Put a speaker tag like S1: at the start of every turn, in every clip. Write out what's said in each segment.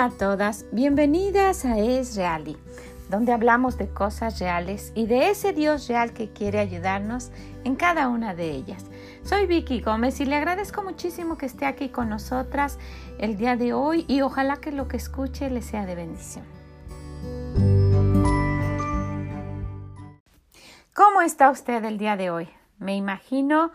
S1: A todas, bienvenidas a Es Reali, donde hablamos de cosas reales y de ese Dios real que quiere ayudarnos en cada una de ellas. Soy Vicky Gómez y le agradezco muchísimo que esté aquí con nosotras el día de hoy y ojalá que lo que escuche le sea de bendición. ¿Cómo está usted el día de hoy? Me imagino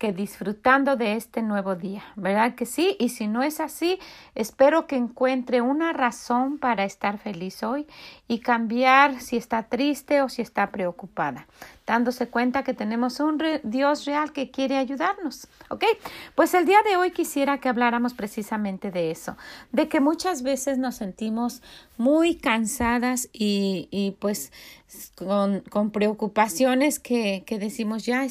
S1: que disfrutando de este nuevo día, ¿verdad que sí? Y si no es así, espero que encuentre una razón para estar feliz hoy y cambiar si está triste o si está preocupada, dándose cuenta que tenemos un Dios real que quiere ayudarnos, ¿ok? Pues el día de hoy quisiera que habláramos precisamente de eso, de que muchas veces nos sentimos muy cansadas y, y pues con, con preocupaciones que, que decimos ya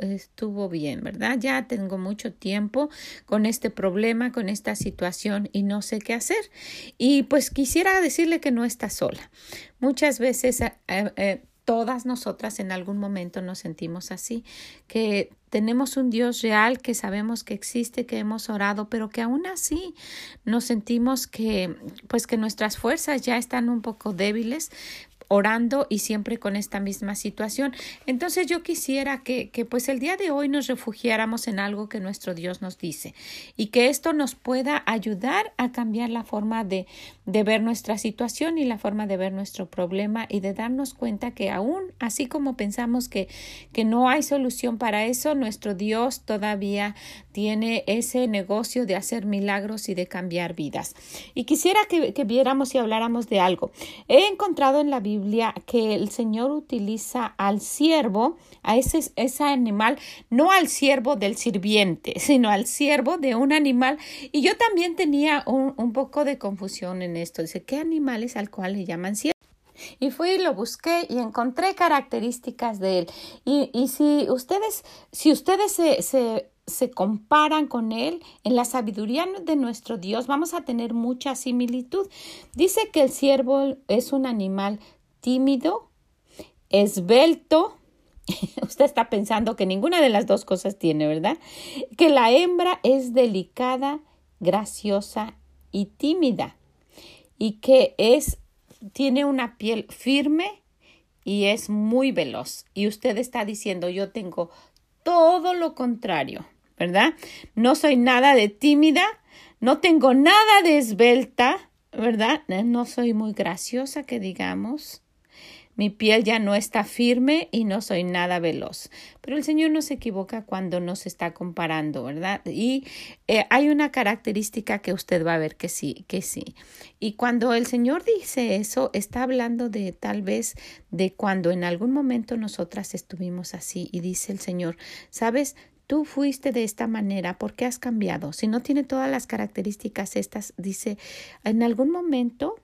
S1: estuvo bien, ¿verdad? Ya tengo mucho tiempo con este problema, con esta situación y no sé qué hacer. Y pues quisiera decirle que no está sola. Muchas veces eh, eh, todas nosotras en algún momento nos sentimos así, que tenemos un Dios real que sabemos que existe, que hemos orado, pero que aún así nos sentimos que pues que nuestras fuerzas ya están un poco débiles, orando y siempre con esta misma situación. Entonces yo quisiera que, que pues el día de hoy nos refugiáramos en algo que nuestro Dios nos dice y que esto nos pueda ayudar a cambiar la forma de, de ver nuestra situación y la forma de ver nuestro problema y de darnos cuenta que aún así como pensamos que, que no hay solución para eso, nuestro Dios todavía tiene ese negocio de hacer milagros y de cambiar vidas. Y quisiera que, que viéramos y habláramos de algo. He encontrado en la Biblia que el Señor utiliza al siervo, a ese, ese animal, no al siervo del sirviente, sino al siervo de un animal. Y yo también tenía un, un poco de confusión en esto. Dice, ¿qué animales al cual le llaman siervo? Y fui y lo busqué y encontré características de él. Y, y si ustedes, si ustedes se, se se comparan con él en la sabiduría de nuestro Dios, vamos a tener mucha similitud. Dice que el siervo es un animal tímido, esbelto. Usted está pensando que ninguna de las dos cosas tiene, ¿verdad? Que la hembra es delicada, graciosa y tímida. Y que es, tiene una piel firme y es muy veloz. Y usted está diciendo, yo tengo todo lo contrario, ¿verdad? No soy nada de tímida, no tengo nada de esbelta, ¿verdad? No soy muy graciosa, que digamos. Mi piel ya no está firme y no soy nada veloz. Pero el Señor no se equivoca cuando nos está comparando, ¿verdad? Y eh, hay una característica que usted va a ver que sí, que sí. Y cuando el Señor dice eso, está hablando de tal vez de cuando en algún momento nosotras estuvimos así y dice el Señor, ¿sabes? Tú fuiste de esta manera, ¿por qué has cambiado? Si no tiene todas las características estas, dice, en algún momento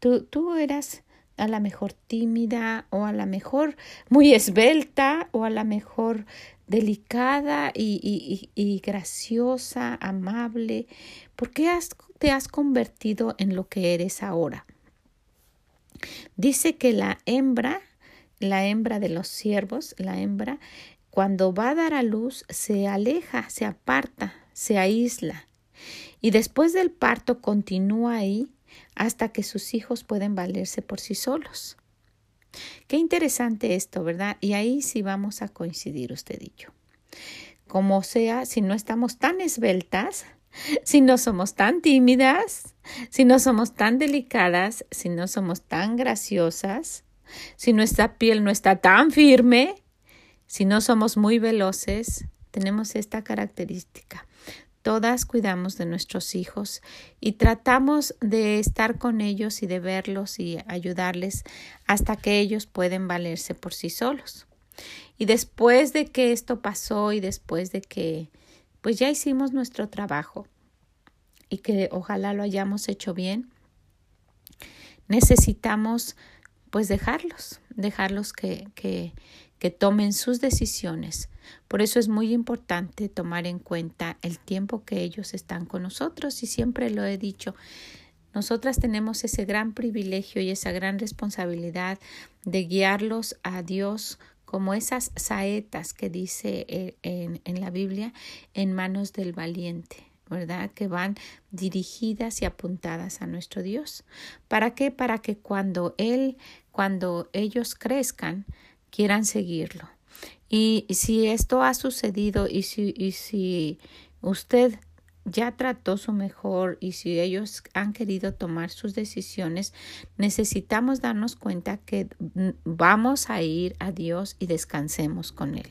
S1: tú, tú eras a la mejor tímida o a la mejor muy esbelta o a la mejor delicada y, y, graciosa, amable. ¿Por qué te has convertido en lo que eres ahora? Dice que la hembra, la hembra de los siervos, la hembra, cuando va a dar a luz, se aleja, se aparta, se aísla. Y después del parto continúa ahí hasta que sus hijos pueden valerse por sí solos. Qué interesante esto, ¿verdad? Y ahí sí vamos a coincidir usted y yo. Como sea, si no estamos tan esbeltas, si no somos tan tímidas, si no somos tan delicadas, si no somos tan graciosas, si nuestra piel no está tan firme, si no somos muy veloces, tenemos esta característica. Todas cuidamos de nuestros hijos y tratamos de estar con ellos y de verlos y ayudarles hasta que ellos pueden valerse por sí solos. Y después de que esto pasó y después de que pues ya hicimos nuestro trabajo y que ojalá lo hayamos hecho bien, necesitamos pues dejarlos, dejarlos que, que, que tomen sus decisiones. Por eso es muy importante tomar en cuenta el tiempo que ellos están con nosotros y siempre lo he dicho. Nosotras tenemos ese gran privilegio y esa gran responsabilidad de guiarlos a Dios como esas saetas que dice eh, en, en la Biblia en manos del valiente. ¿verdad? Que van dirigidas y apuntadas a nuestro Dios. ¿Para qué? Para que cuando Él, cuando ellos crezcan, quieran seguirlo. Y si esto ha sucedido y si, y si usted ya trató su mejor y si ellos han querido tomar sus decisiones, necesitamos darnos cuenta que vamos a ir a Dios y descansemos con Él.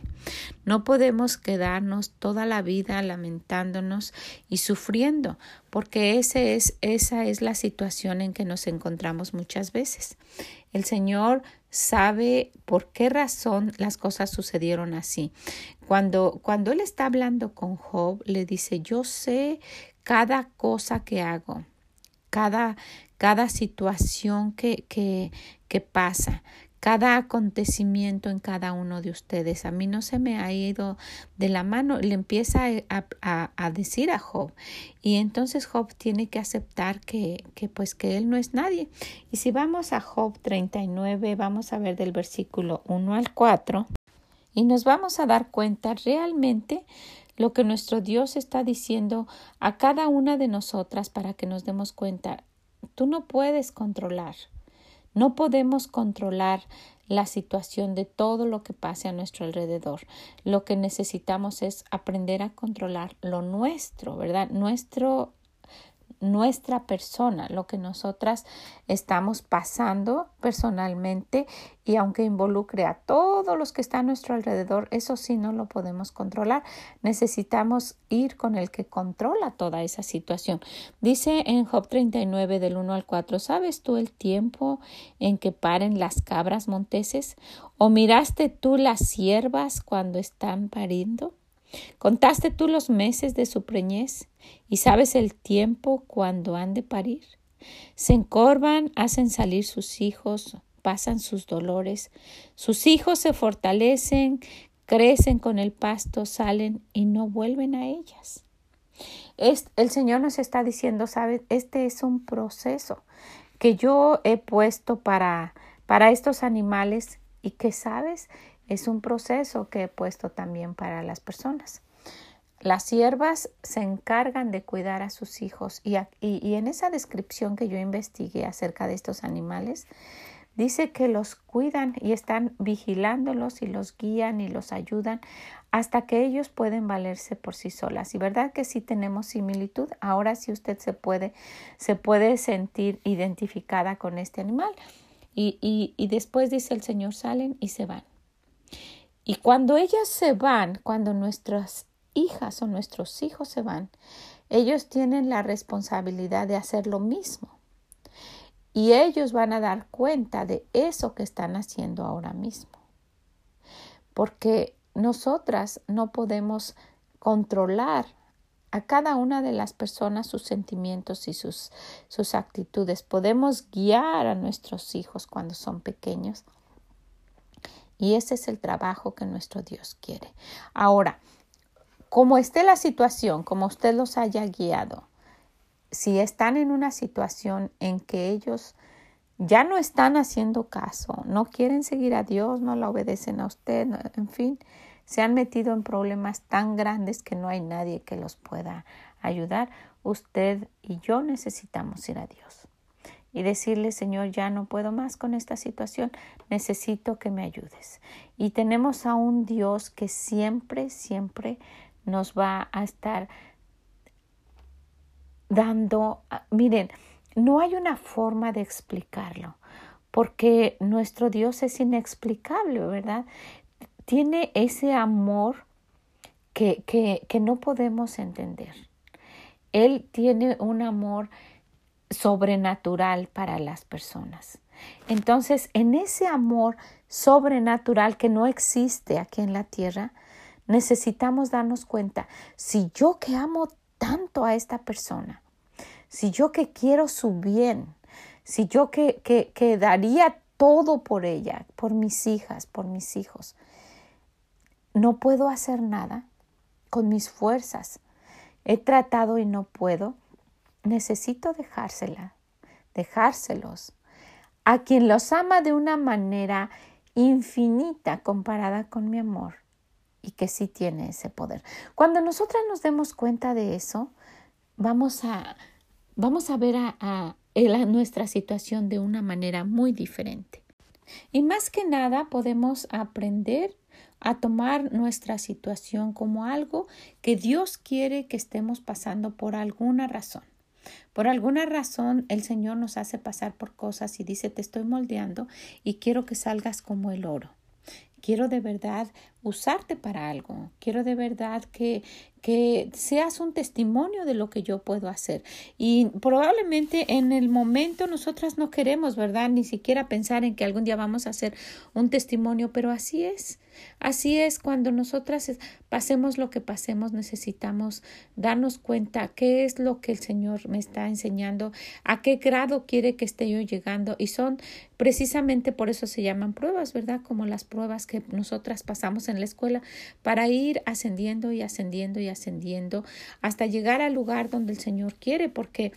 S1: No podemos quedarnos toda la vida lamentándonos y sufriendo, porque esa es la situación en que nos encontramos muchas veces. El Señor sabe por qué razón las cosas sucedieron así. Cuando, cuando él está hablando con Job, le dice, yo sé cada cosa que hago, cada, cada situación que, que, que pasa cada acontecimiento en cada uno de ustedes. A mí no se me ha ido de la mano. Le empieza a, decir a Job. Y entonces Job tiene que aceptar que, que, pues que él no es nadie. Y si vamos a Job 39, vamos a ver del versículo 1 al 4 y nos vamos a dar cuenta realmente lo que nuestro Dios está diciendo a cada una de nosotras para que nos demos cuenta. Tú no puedes controlar no podemos controlar la situación de todo lo que pase a nuestro alrededor. Lo que necesitamos es aprender a controlar lo nuestro, ¿verdad? Nuestro nuestra persona, lo que nosotras estamos pasando personalmente y aunque involucre a todos los que están a nuestro alrededor, eso sí no lo podemos controlar. Necesitamos ir con el que controla toda esa situación. Dice en Job 39 del 1 al 4, ¿sabes tú el tiempo en que paren las cabras monteses? ¿O miraste tú las siervas cuando están pariendo? ¿Contaste tú los meses de su preñez y sabes el tiempo cuando han de parir? Se encorvan, hacen salir sus hijos, pasan sus dolores, sus hijos se fortalecen, crecen con el pasto, salen y no vuelven a ellas. el Señor nos está diciendo, ¿sabes? Este es un proceso que yo he puesto para, para estos animales y que, ¿sabes? Es un proceso que he puesto también para las personas. Las siervas se encargan de cuidar a sus hijos y, en esa descripción que yo investigué acerca de estos animales, dice que los cuidan y están vigilándolos y los guían y los ayudan hasta que ellos pueden valerse por sí solas. Y verdad que sí tenemos similitud. Ahora sí usted se puede, se puede sentir identificada con este animal. Y después dice el Señor, salen y se van. Y cuando ellas se van, cuando nuestras hijas o nuestros hijos se van, ellos tienen la responsabilidad de hacer lo mismo. Y ellos van a dar cuenta de eso que están haciendo ahora mismo. Porque nosotras no podemos controlar a cada una de las personas sus sentimientos y sus, sus actitudes. Podemos guiar a nuestros hijos cuando son pequeños y ese es el trabajo que nuestro Dios quiere. Ahora, como esté la situación, como usted los haya guiado, si están en una situación en que ellos ya no están haciendo caso, no quieren seguir a Dios, no la obedecen a usted, en fin, se han metido en problemas tan grandes que no hay nadie que los pueda ayudar, usted y yo necesitamos ir a Dios y decirle, Señor, ya no puedo más con esta situación, necesito que me ayudes. Y tenemos a un Dios que siempre, siempre nos va a estar dando, ah, miren, no hay una forma de explicarlo, porque nuestro Dios es inexplicable, ¿verdad? Tiene ese amor que, que, que no podemos entender. Él tiene un amor sobrenatural para las personas. Entonces, en ese amor sobrenatural que no existe aquí en la tierra, necesitamos darnos cuenta, si yo que amo tanto a esta persona, si yo que quiero su bien, si yo que, que, que daría todo por ella, por mis hijas, por mis hijos, no puedo hacer nada con mis fuerzas. He tratado y no puedo necesito dejársela, dejárselos a quien los ama de una manera infinita comparada con mi amor y que sí tiene ese poder. Cuando nosotras nos demos cuenta de eso, vamos a, vamos a ver a, a nuestra situación de una manera muy diferente. Y más que nada podemos aprender a tomar nuestra situación como algo que Dios quiere que estemos pasando por alguna razón. Por alguna razón el Señor nos hace pasar por cosas y dice te estoy moldeando y quiero que salgas como el oro. Quiero de verdad usarte para algo. Quiero de verdad que, que seas un testimonio de lo que yo puedo hacer. Y probablemente en el momento nosotras no queremos, ¿verdad? Ni siquiera pensar en que algún día vamos a hacer un testimonio, pero así es. Así es, cuando nosotras pasemos lo que pasemos, necesitamos darnos cuenta qué es lo que el Señor me está enseñando, a qué grado quiere que esté yo llegando. Y son precisamente por eso se llaman pruebas, ¿verdad? Como las pruebas que nosotras pasamos en la escuela para ir ascendiendo y ascendiendo y ascendiendo hasta llegar al lugar donde el Señor quiere, porque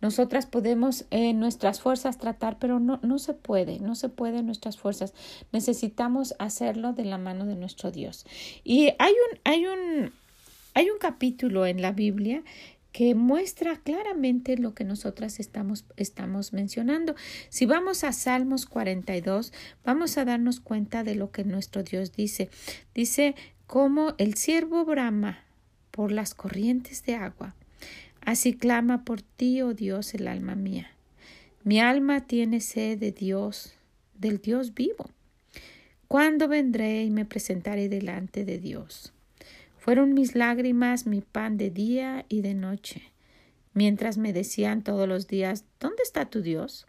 S1: nosotras podemos en nuestras fuerzas tratar, pero no, no se puede, no se puede en nuestras fuerzas. Necesitamos hacerlo de la mano de nuestro Dios. Y hay un, hay un, hay un capítulo en la Biblia que muestra claramente lo que nosotras estamos, estamos mencionando. Si vamos a Salmos 42, vamos a darnos cuenta de lo que nuestro Dios dice. Dice, como el siervo brama por las corrientes de agua, así clama por ti, oh Dios, el alma mía. Mi alma tiene sed de Dios, del Dios vivo. ¿Cuándo vendré y me presentaré delante de Dios? Fueron mis lágrimas mi pan de día y de noche, mientras me decían todos los días ¿Dónde está tu Dios?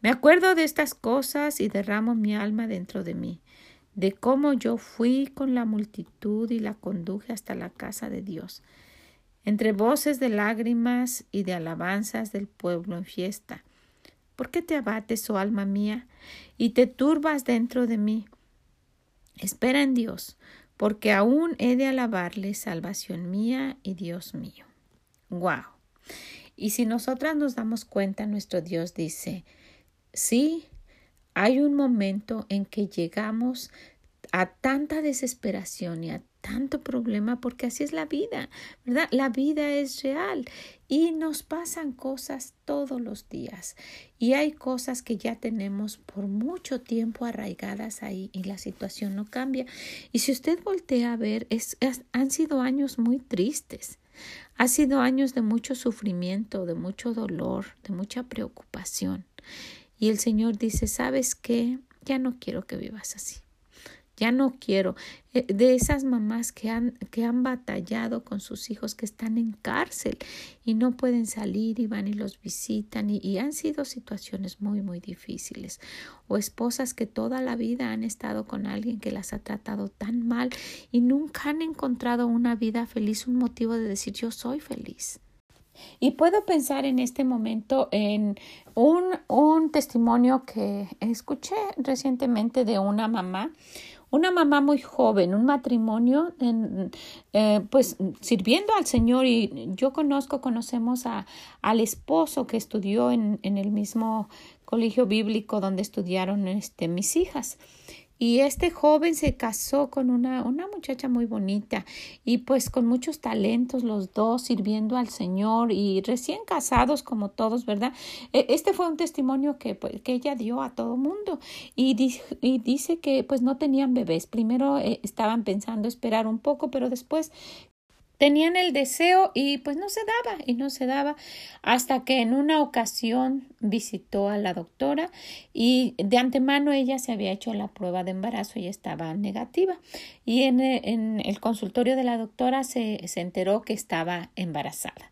S1: Me acuerdo de estas cosas y derramo mi alma dentro de mí, de cómo yo fui con la multitud y la conduje hasta la casa de Dios, entre voces de lágrimas y de alabanzas del pueblo en fiesta. ¿Por qué te abates, oh alma mía, y te turbas dentro de mí? Espera en Dios, porque aún he de alabarle, salvación mía y Dios mío. Wow. Y si nosotras nos damos cuenta, nuestro Dios dice, sí, hay un momento en que llegamos a tanta desesperación y a tanto problema porque así es la vida, ¿verdad? La vida es real y nos pasan cosas todos los días y hay cosas que ya tenemos por mucho tiempo arraigadas ahí y la situación no cambia. Y si usted voltea a ver, es, han sido años muy tristes. Ha sido años de mucho sufrimiento, de mucho dolor, de mucha preocupación. Y el Señor dice, ¿sabes qué? Ya no quiero que vivas así. Ya no quiero. Eh, de esas mamás que han, que han batallado con sus hijos que están en cárcel y no pueden salir y van y los visitan y, han sido situaciones muy, muy difíciles. O esposas que toda la vida han estado con alguien que las ha tratado tan mal y nunca han encontrado una vida feliz, un motivo de decir yo soy feliz. Y puedo pensar en este momento en un, un testimonio que escuché recientemente de una mamá una mamá muy joven, un matrimonio, eh, pues sirviendo al Señor y yo conozco, conocemos a, al esposo que estudió en, en el mismo colegio bíblico donde estudiaron este, mis hijas. Y este joven se casó con una, una muchacha muy bonita y pues con muchos talentos los dos sirviendo al Señor y recién casados como todos, ¿verdad? E, este fue un testimonio que, pues, que ella dio a todo mundo y, dice que pues no tenían bebés. Primero eh, estaban pensando esperar un poco, pero después tenían el deseo y pues no se daba y no se daba hasta que en una ocasión visitó a la doctora y de antemano ella se había hecho la prueba de embarazo y estaba negativa. Y en, en el consultorio de la doctora se, se enteró que estaba embarazada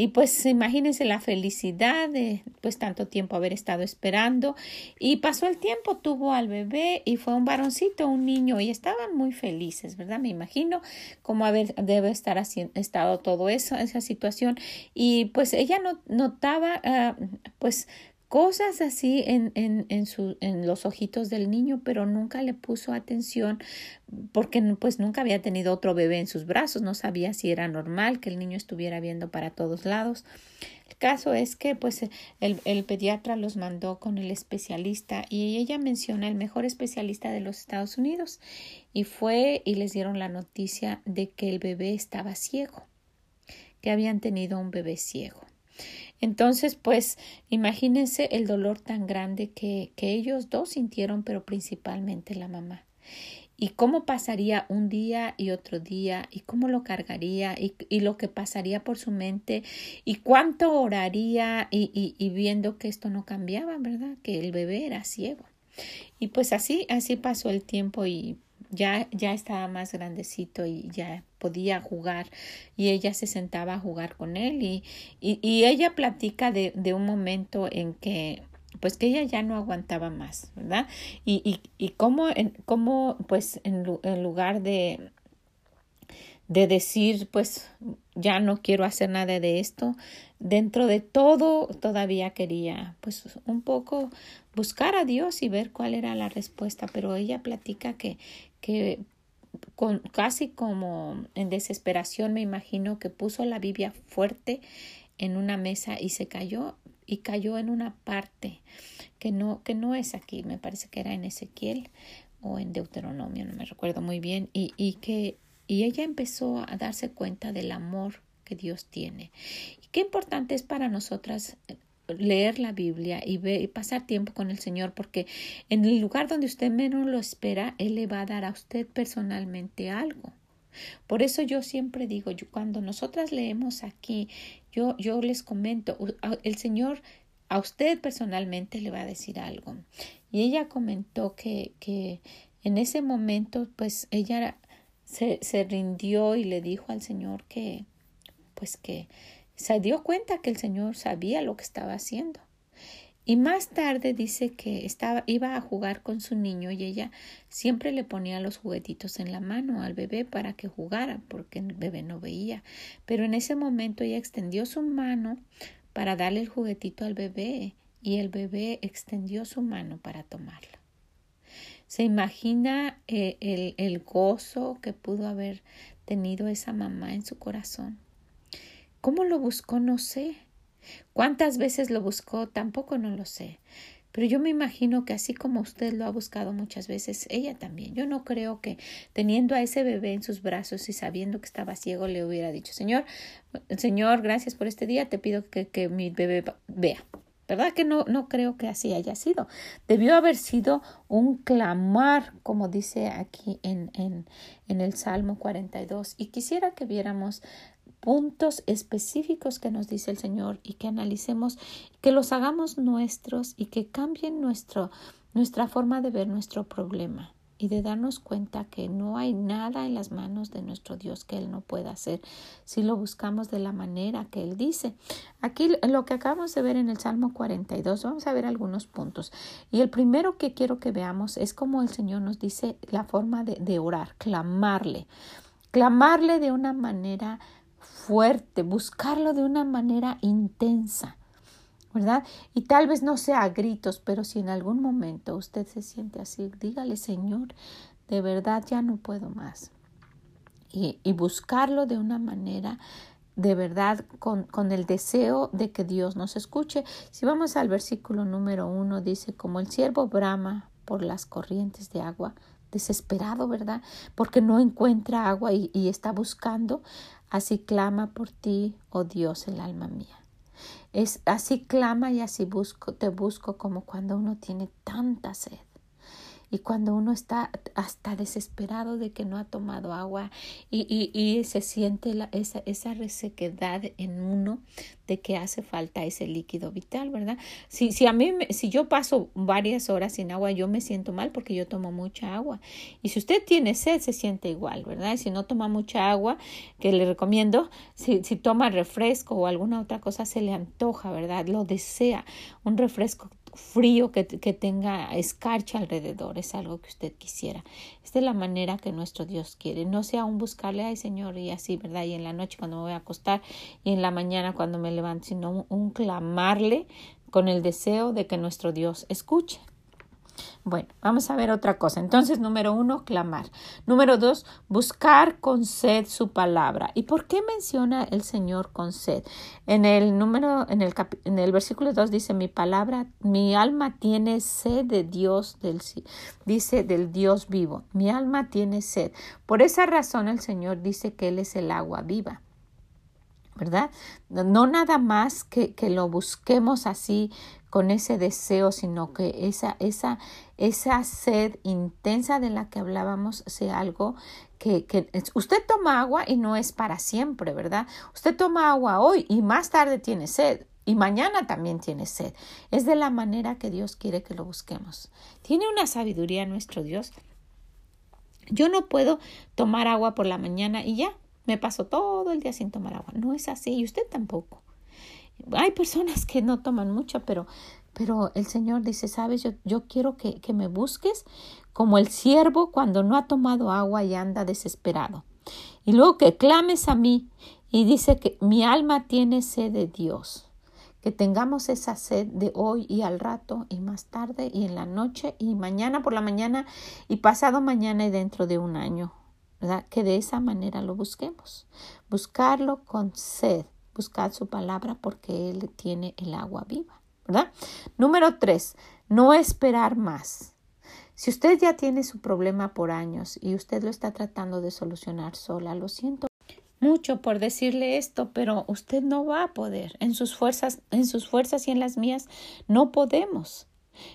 S1: y pues imagínense la felicidad de pues tanto tiempo haber estado esperando. Y pasó el tiempo, tuvo al bebé y fue un varoncito, un niño, y estaban muy felices, ¿verdad? Me imagino cómo haber, debe estar así, estado todo eso, esa situación. Y pues ella no, notaba uh, pues cosas así en, en, en, su, en los ojitos del niño, pero nunca le puso atención porque pues nunca había tenido otro bebé en sus brazos, no sabía si era normal que el niño estuviera viendo para todos lados. El caso es que pues el, el pediatra los mandó con el especialista y ella menciona el mejor especialista de los Estados Unidos y fue y les dieron la noticia de que el bebé estaba ciego que habían tenido un bebé ciego. Entonces, pues, imagínense el dolor tan grande que, que ellos dos sintieron, pero principalmente la mamá. Y cómo pasaría un día y otro día y cómo lo cargaría y, y lo que pasaría por su mente y cuánto oraría y, y, y, viendo que esto no cambiaba, ¿verdad? Que el bebé era ciego. Y pues así, así pasó el tiempo y ya, ya estaba más grandecito y ya podía jugar y ella se sentaba a jugar con él y, y, y ella platica de, de un momento en que pues que ella ya no aguantaba más, ¿verdad? Y, y, y cómo, en, cómo pues en, en lugar de, de decir, pues ya no quiero hacer nada de esto, dentro de todo todavía quería, pues un poco buscar a Dios y ver cuál era la respuesta, pero ella platica que, que con, casi como en desesperación me imagino que puso la Biblia fuerte en una mesa y se cayó y cayó en una parte que no, que no es aquí, me parece que era en Ezequiel o en Deuteronomio, no me recuerdo muy bien, y, y que y ella empezó a darse cuenta del amor que Dios tiene. Y qué importante es para nosotras leer la Biblia y, ver, y pasar tiempo con el Señor, porque en el lugar donde usted menos lo espera, Él le va a dar a usted personalmente algo. Por eso yo siempre digo, yo, cuando nosotras leemos aquí, yo, yo les comento, el Señor a usted personalmente le va a decir algo. Y ella comentó que, que en ese momento, pues ella se, se rindió y le dijo al Señor que, pues que se dio cuenta que el Señor sabía lo que estaba haciendo. Y más tarde dice que estaba, iba a jugar con su niño y ella siempre le ponía los juguetitos en la mano al bebé para que jugara, porque el bebé no veía. Pero en ese momento ella extendió su mano para darle el juguetito al bebé y el bebé extendió su mano para tomarlo. Se imagina eh, el, el gozo que pudo haber tenido esa mamá en su corazón. ¿Cómo lo buscó? No sé ¿Cuántas veces lo buscó? Tampoco no lo sé. Pero yo me imagino que así como usted lo ha buscado muchas veces, ella también. Yo no creo que teniendo a ese bebé en sus brazos y sabiendo que estaba ciego le hubiera dicho, Señor, Señor, gracias por este día, te pido que, que mi bebé vea. ¿Verdad que no, no creo que así haya sido? Debió haber sido un clamar, como dice aquí en, en, en el Salmo 42. Y quisiera que viéramos puntos específicos que nos dice el Señor y que analicemos, que los hagamos nuestros y que cambien nuestro, nuestra forma de ver nuestro problema y de darnos cuenta que no hay nada en las manos de nuestro Dios que Él no pueda hacer si lo buscamos de la manera que Él dice. Aquí lo que acabamos de ver en el Salmo 42, vamos a ver algunos puntos. Y el primero que quiero que veamos es como el Señor nos dice la forma de, de orar, clamarle, clamarle de una manera fuerte, buscarlo de una manera intensa, ¿verdad? Y tal vez no sea a gritos, pero si en algún momento usted se siente así, dígale, Señor, de verdad ya no puedo más. Y, buscarlo de una manera de verdad con, el deseo de que Dios nos escuche. Si vamos al versículo número uno, dice, como el siervo brama por las corrientes de agua, desesperado, ¿verdad? Porque no encuentra agua y está buscando. Así clama por ti, oh Dios, el alma mía. Es así clama y así busco, te busco como cuando uno tiene tanta sed y cuando uno está hasta desesperado de que no ha tomado agua y, y, y se siente la, esa, esa resequedad en uno de que hace falta ese líquido vital, ¿verdad? Si, si a mí, si yo paso varias horas sin agua, yo me siento mal porque yo tomo mucha agua. Y si usted tiene sed, se siente igual, ¿verdad? Si no toma mucha agua, que le recomiendo, si, si toma refresco o alguna otra cosa, se le antoja, ¿verdad? Lo desea. Un refresco frío que, que, tenga escarcha alrededor, es algo que usted quisiera. Es de la manera que nuestro Dios quiere. No sea un buscarle, ay Señor, y así, ¿verdad? Y en la noche cuando me voy a acostar y en la mañana cuando me levanto, sino un clamarle con el deseo de que nuestro Dios escuche. Bueno, vamos a ver otra cosa. Entonces, número uno, clamar. Número dos, buscar con sed su palabra. ¿Y por qué menciona el Señor con sed? En el número, en el, en el versículo dos dice, mi palabra, mi alma tiene sed de Dios, del, dice del Dios vivo. Mi alma tiene sed. Por esa razón el Señor dice que Él es el agua viva. ¿verdad? No nada más que, que lo busquemos así con ese deseo, sino que esa, esa, esa sed intensa de la que hablábamos sea algo que, que, usted toma agua y no es para siempre, ¿verdad? Usted toma agua hoy y más tarde tiene sed y mañana también tiene sed. Es de la manera que Dios quiere que lo busquemos. Tiene una sabiduría nuestro Dios. Yo no puedo tomar agua por la mañana y ya, me paso todo el día sin tomar agua. No es así y usted tampoco. Hay personas que no toman mucho, pero, pero el Señor dice, sabes, yo, yo quiero que, que me busques como el siervo cuando no ha tomado agua y anda desesperado. Y luego que clames a mí y dice que mi alma tiene sed de Dios que tengamos esa sed de hoy y al rato y más tarde y en la noche y mañana por la mañana y pasado mañana y dentro de un año. Que de esa manera lo busquemos. Buscarlo con sed, buscar su palabra porque Él tiene el agua viva, ¿verdad? Número tres, no esperar más. Si usted ya tiene su problema por años y usted lo está tratando de solucionar sola, lo siento mucho por decirle esto, pero usted no va a poder. En sus fuerzas, en sus fuerzas y en las mías no podemos.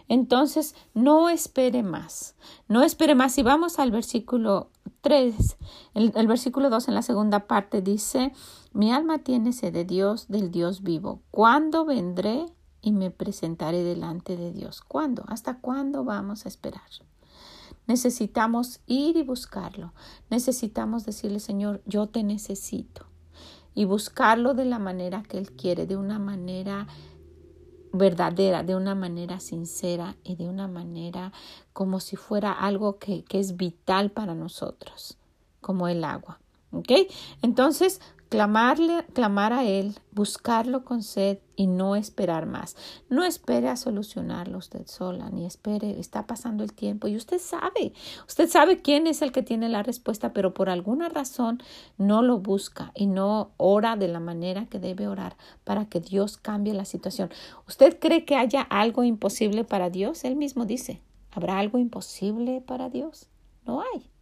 S1: Entonces, no espere más. No espere más. Si vamos al versículo 3, el, el versículo 2 en la segunda parte dice, mi alma tiene sed de Dios, del Dios vivo. ¿Cuándo vendré y me presentaré delante de Dios? ¿Cuándo? ¿Hasta cuándo vamos a esperar? Necesitamos ir y buscarlo. Necesitamos decirle, Señor, yo te necesito. Y buscarlo de la manera que Él quiere, de una manera verdadera, de una manera sincera y de una manera como si fuera algo que, que es vital para nosotros, como el agua. ¿Ok? Entonces, clamarle, clamar a Él, buscarlo con sed y no esperar más. No espere a solucionarlo usted sola, ni espere, está pasando el tiempo y usted sabe, usted sabe quién es el que tiene la respuesta, pero por alguna razón no lo busca y no ora de la manera que debe orar para que Dios cambie la situación. ¿Usted cree que haya algo imposible para Dios? Él mismo dice, ¿habrá algo imposible para Dios? No hay.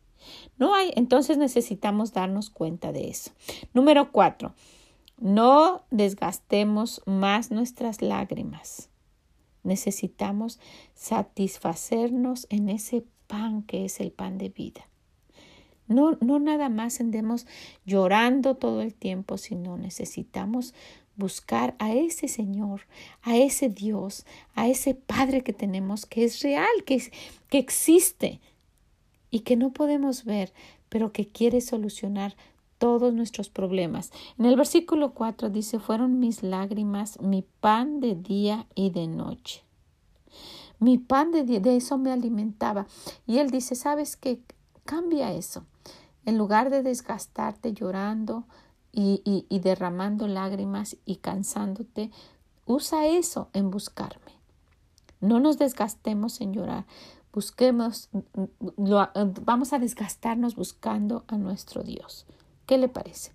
S1: No hay, entonces necesitamos darnos cuenta de eso. Número cuatro, no desgastemos más nuestras lágrimas. Necesitamos satisfacernos en ese pan que es el pan de vida. No, no nada más andemos llorando todo el tiempo, sino necesitamos buscar a ese Señor, a ese Dios, a ese Padre que tenemos, que es real, que, que existe, y que no podemos ver, pero que quiere solucionar todos nuestros problemas. En el versículo 4 dice, fueron mis lágrimas, mi pan de día y de noche. Mi pan de día, de eso me alimentaba. Y él dice, ¿sabes qué? Cambia eso. En lugar de desgastarte llorando y, y, y derramando lágrimas y cansándote, usa eso en buscarme. No nos desgastemos en llorar busquemos, lo, vamos a desgastarnos buscando a nuestro Dios. ¿Qué le parece?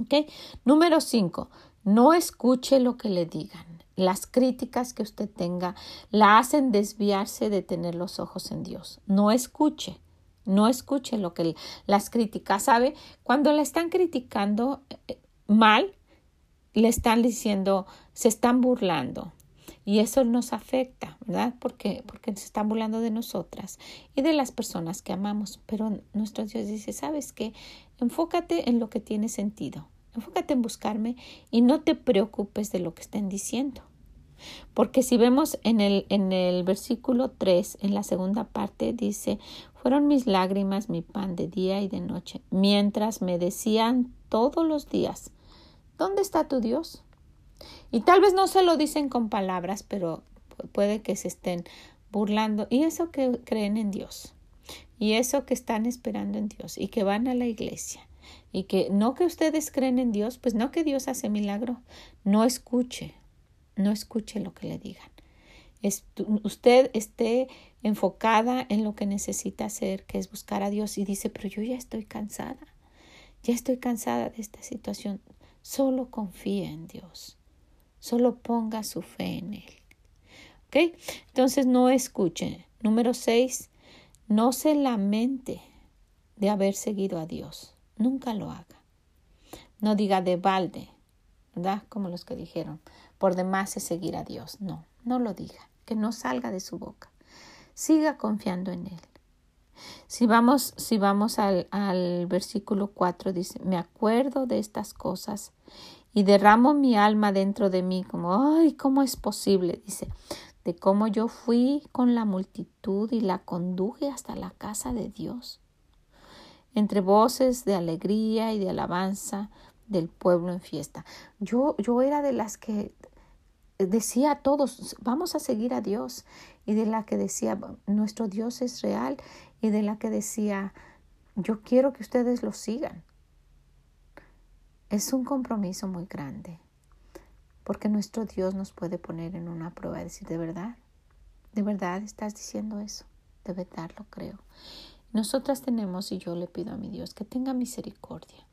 S1: ¿Okay? Número cinco, no escuche lo que le digan. Las críticas que usted tenga la hacen desviarse de tener los ojos en Dios. No escuche, no escuche lo que las críticas, ¿sabe? Cuando le están criticando eh, mal, le están diciendo, se están burlando, y eso nos afecta, ¿verdad? Porque, porque se están burlando de nosotras y de las personas que amamos. Pero nuestro Dios dice, ¿sabes qué? Enfócate en lo que tiene sentido. Enfócate en buscarme y no te preocupes de lo que estén diciendo. Porque si vemos en el, en el versículo 3, en la segunda parte, dice, fueron mis lágrimas mi pan de día y de noche, mientras me decían todos los días, ¿dónde está tu Dios? Y tal vez no se lo dicen con palabras, pero puede que se estén burlando. Y eso que creen en Dios. Y eso que están esperando en Dios. Y que van a la iglesia. Y que no que ustedes creen en Dios, pues no que Dios hace milagro. No escuche. No escuche lo que le digan. usted esté enfocada en lo que necesita hacer, que es buscar a Dios. Y dice, pero yo ya estoy cansada. Ya estoy cansada de esta situación. Solo confía en Dios. Solo ponga su fe en Él. ¿Ok? Entonces no escuche. Número seis, no se lamente de haber seguido a Dios. Nunca lo haga. No diga de balde, ¿verdad? Como los que dijeron, por demás es seguir a Dios. No, no lo diga, que no salga de su boca. Siga confiando en Él. Si vamos, si vamos al, al versículo 4, dice, me acuerdo de estas cosas y derramo mi alma dentro de mí como, ay, ¿cómo es posible? Dice, de cómo yo fui con la multitud y la conduje hasta la casa de Dios. Entre voces de alegría y de alabanza del pueblo en fiesta. Yo, yo era de las que decía a todos, vamos a seguir a Dios, y de la que decía, nuestro Dios es real, y de la que decía, yo quiero que ustedes lo sigan. Es un compromiso muy grande, porque nuestro Dios nos puede poner en una prueba y decir, ¿de verdad? ¿De verdad estás diciendo eso? De verdad lo creo. Nosotras tenemos, y yo le pido a mi Dios, que tenga misericordia,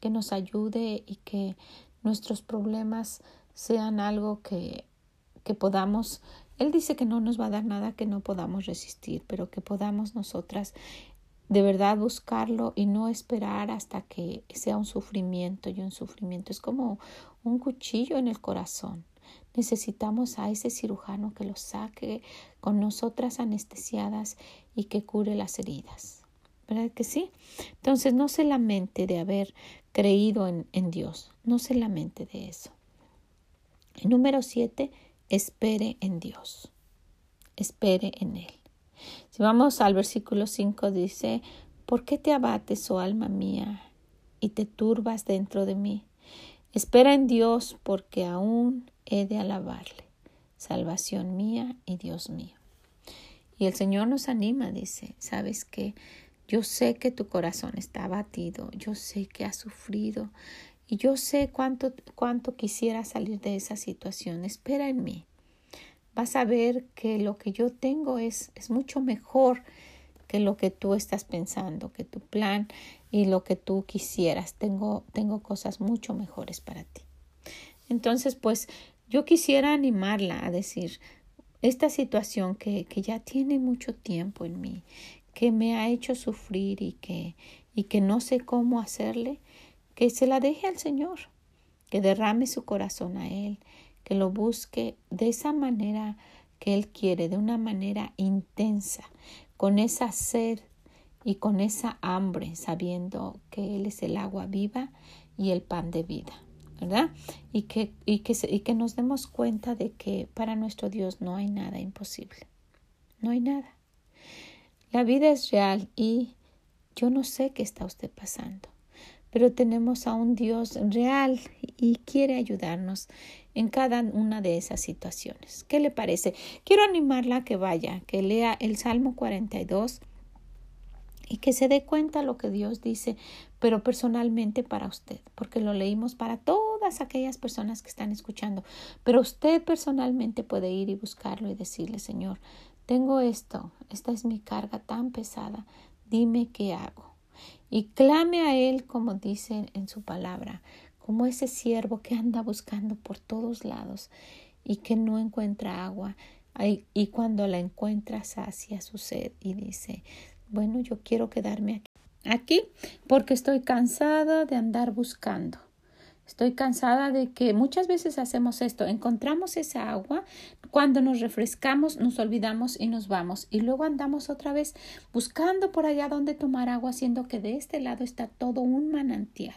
S1: que nos ayude y que nuestros problemas sean algo que, que podamos él dice que no nos va a dar nada que no podamos resistir, pero que podamos nosotras de verdad buscarlo y no esperar hasta que sea un sufrimiento y un sufrimiento es como un cuchillo en el corazón. Necesitamos a ese cirujano que lo saque con nosotras anestesiadas y que cure las heridas. ¿Verdad que sí? Entonces no se lamente de haber creído en, en Dios, no se lamente de eso. número siete, espere en Dios, espere en Él. Si vamos al versículo 5 dice, ¿por qué te abates, oh alma mía, y te turbas dentro de mí? Espera en Dios, porque aún he de alabarle, salvación mía y Dios mío. Y el Señor nos anima, dice, ¿sabes qué? Yo sé que tu corazón está abatido, yo sé que has sufrido y yo sé cuánto, cuánto quisiera salir de esa situación. Espera en mí vas a ver que lo que yo tengo es, es mucho mejor que lo que tú estás pensando, que tu plan y lo que tú quisieras. Tengo, tengo cosas mucho mejores para ti. Entonces, pues yo quisiera animarla a decir, esta situación que, que ya tiene mucho tiempo en mí, que me ha hecho sufrir y que, y que no sé cómo hacerle, que se la deje al Señor, que derrame su corazón a Él, que lo busque de esa manera que Él quiere, de una manera intensa, con esa sed y con esa hambre, sabiendo que Él es el agua viva y el pan de vida, ¿verdad? Y que, y que, y que nos demos cuenta de que para nuestro Dios no hay nada imposible, no hay nada. La vida es real y yo no sé qué está usted pasando, pero tenemos a un Dios real y quiere ayudarnos en cada una de esas situaciones. ¿Qué le parece? Quiero animarla a que vaya, que lea el Salmo 42 y que se dé cuenta lo que Dios dice, pero personalmente para usted, porque lo leímos para todas aquellas personas que están escuchando, pero usted personalmente puede ir y buscarlo y decirle, Señor, tengo esto, esta es mi carga tan pesada, dime qué hago. Y clame a Él como dice en su palabra, como ese siervo que anda buscando por todos lados y que no encuentra agua y cuando la encuentra sacia su sed y dice, bueno, yo quiero quedarme aquí, aquí porque estoy cansada de andar buscando. Estoy cansada de que muchas veces hacemos esto, encontramos esa agua, cuando nos refrescamos nos olvidamos y nos vamos y luego andamos otra vez buscando por allá donde tomar agua, siendo que de este lado está todo un manantial.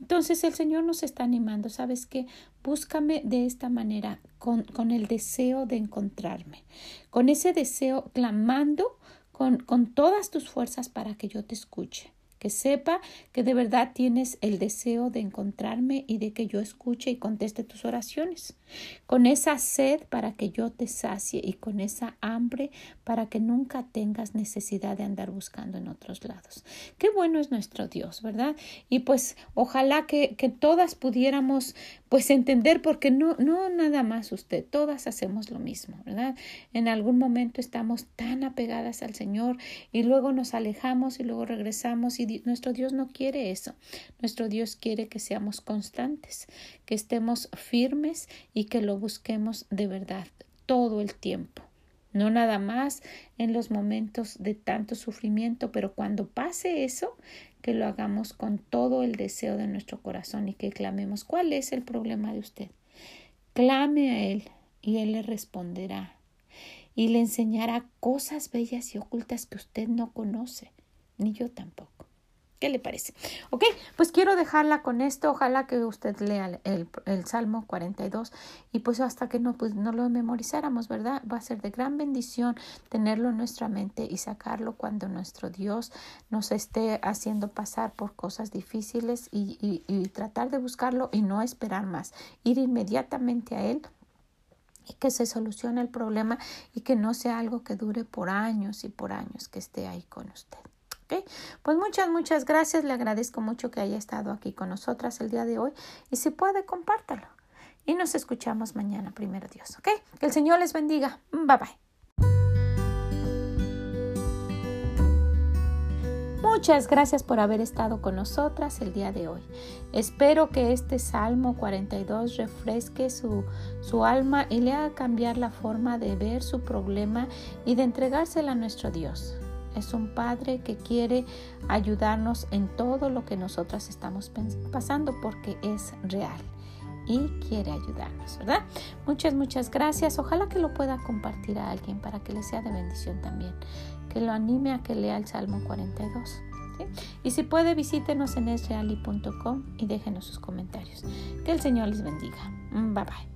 S1: Entonces el Señor nos está animando, ¿sabes qué? Búscame de esta manera, con, con el deseo de encontrarme, con ese deseo clamando con, con todas tus fuerzas para que yo te escuche que sepa que de verdad tienes el deseo de encontrarme y de que yo escuche y conteste tus oraciones, con esa sed para que yo te sacie y con esa hambre para que nunca tengas necesidad de andar buscando en otros lados. Qué bueno es nuestro Dios, ¿verdad? Y pues ojalá que, que todas pudiéramos pues entender porque no, no nada más usted, todas hacemos lo mismo, ¿verdad? En algún momento estamos tan apegadas al Señor y luego nos alejamos y luego regresamos y nuestro Dios no quiere eso. Nuestro Dios quiere que seamos constantes, que estemos firmes y que lo busquemos de verdad todo el tiempo. No nada más en los momentos de tanto sufrimiento, pero cuando pase eso, que lo hagamos con todo el deseo de nuestro corazón y que clamemos cuál es el problema de usted. Clame a Él y Él le responderá y le enseñará cosas bellas y ocultas que usted no conoce, ni yo tampoco. ¿Qué le parece? Ok, pues quiero dejarla con esto. Ojalá que usted lea el, Salmo 42 y pues hasta que no, pues no lo memorizáramos, ¿verdad? Va a ser de gran bendición tenerlo en nuestra mente y sacarlo cuando nuestro Dios nos esté haciendo pasar por cosas difíciles y, y tratar de buscarlo y no esperar más. Ir inmediatamente a Él y que se solucione el problema y que no sea algo que dure por años y por años que esté ahí con usted. Pues muchas, muchas gracias. Le agradezco mucho que haya estado aquí con nosotras el día de hoy y si puede, compártalo. Y nos escuchamos mañana, primero Dios, ¿ok? Que el Señor les bendiga. Bye bye. Muchas gracias por haber estado con nosotras el día de hoy. Espero que este Salmo 42 refresque su, su alma y le haga cambiar la forma de ver su problema y de entregársela a nuestro Dios. Es un Padre que quiere ayudarnos en todo lo que nosotras estamos pasando porque es real y quiere ayudarnos, ¿verdad? Muchas, muchas gracias. Ojalá que lo pueda compartir a alguien para que le sea de bendición también. Que lo anime a que lea el Salmo 42. Y si puede, visítenos en esreali.com y déjenos sus comentarios. Que el Señor les bendiga. Bye bye.